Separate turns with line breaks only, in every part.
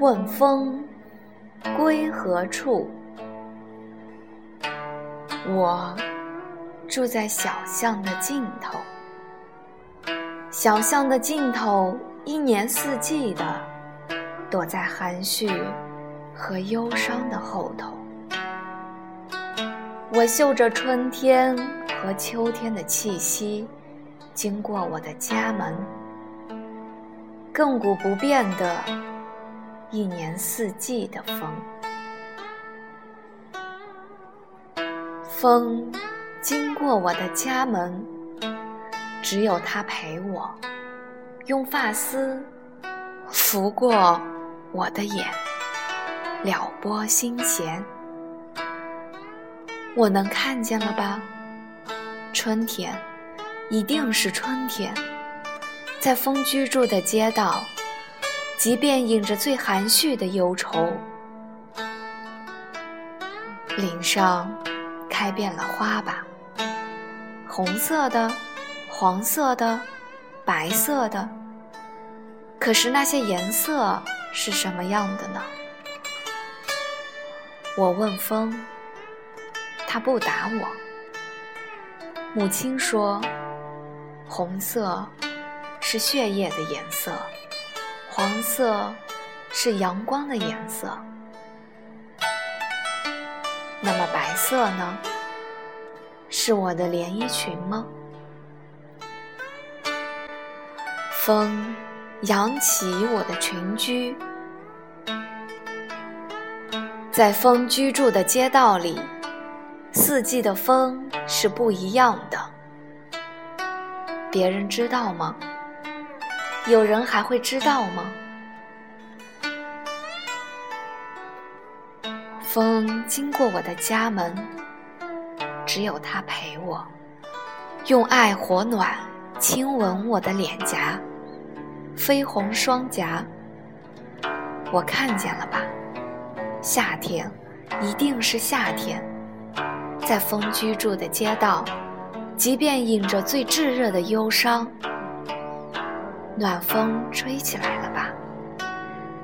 问风归何处？我住在小巷的尽头，小巷的尽头，一年四季的躲在含蓄和忧伤的后头。我嗅着春天和秋天的气息，经过我的家门，亘古不变的。一年四季的风，风经过我的家门，只有它陪我，用发丝拂过我的眼，撩拨心弦。我能看见了吧？春天，一定是春天，在风居住的街道。即便隐着最含蓄的忧愁，岭上开遍了花吧，红色的、黄色的、白色的。可是那些颜色是什么样的呢？我问风，他不答我。母亲说，红色是血液的颜色。黄色是阳光的颜色，那么白色呢？是我的连衣裙吗？风扬起我的裙裾，在风居住的街道里，四季的风是不一样的。别人知道吗？有人还会知道吗？风经过我的家门，只有它陪我，用爱火暖亲吻我的脸颊，绯红双颊。我看见了吧？夏天，一定是夏天，在风居住的街道，即便隐着最炙热的忧伤。暖风吹起来了吧？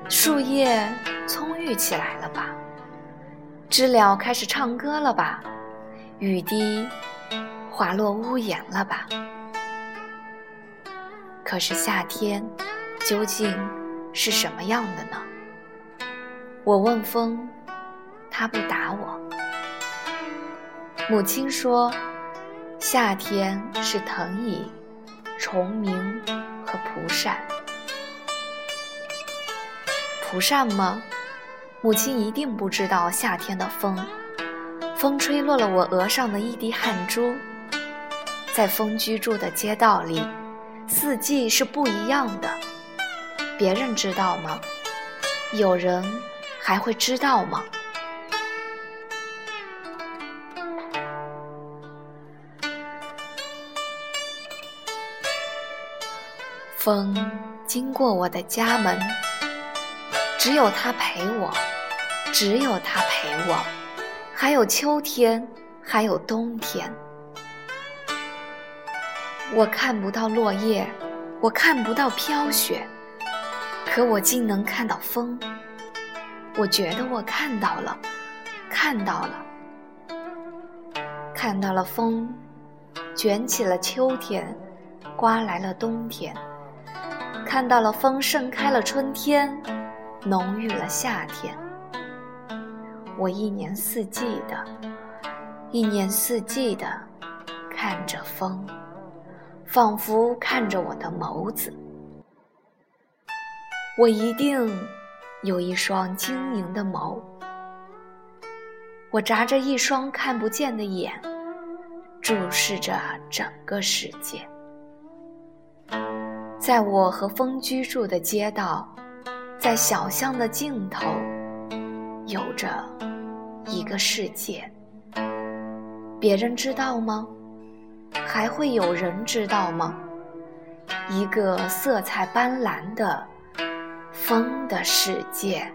树叶葱郁起来了吧？知了开始唱歌了吧？雨滴滑落屋檐了吧？可是夏天究竟是什么样的呢？我问风，它不答我。母亲说，夏天是藤椅、虫鸣。和蒲扇，蒲扇吗？母亲一定不知道夏天的风，风吹落了我额上的一滴汗珠。在风居住的街道里，四季是不一样的。别人知道吗？有人还会知道吗？风经过我的家门，只有它陪我，只有它陪我，还有秋天，还有冬天。我看不到落叶，我看不到飘雪，可我竟能看到风。我觉得我看到了，看到了，看到了风，卷起了秋天，刮来了冬天。看到了风盛开了春天，浓郁了夏天。我一年四季的，一年四季的看着风，仿佛看着我的眸子。我一定有一双晶莹的眸，我眨着一双看不见的眼，注视着整个世界。在我和风居住的街道，在小巷的尽头，有着一个世界。别人知道吗？还会有人知道吗？一个色彩斑斓的风的世界。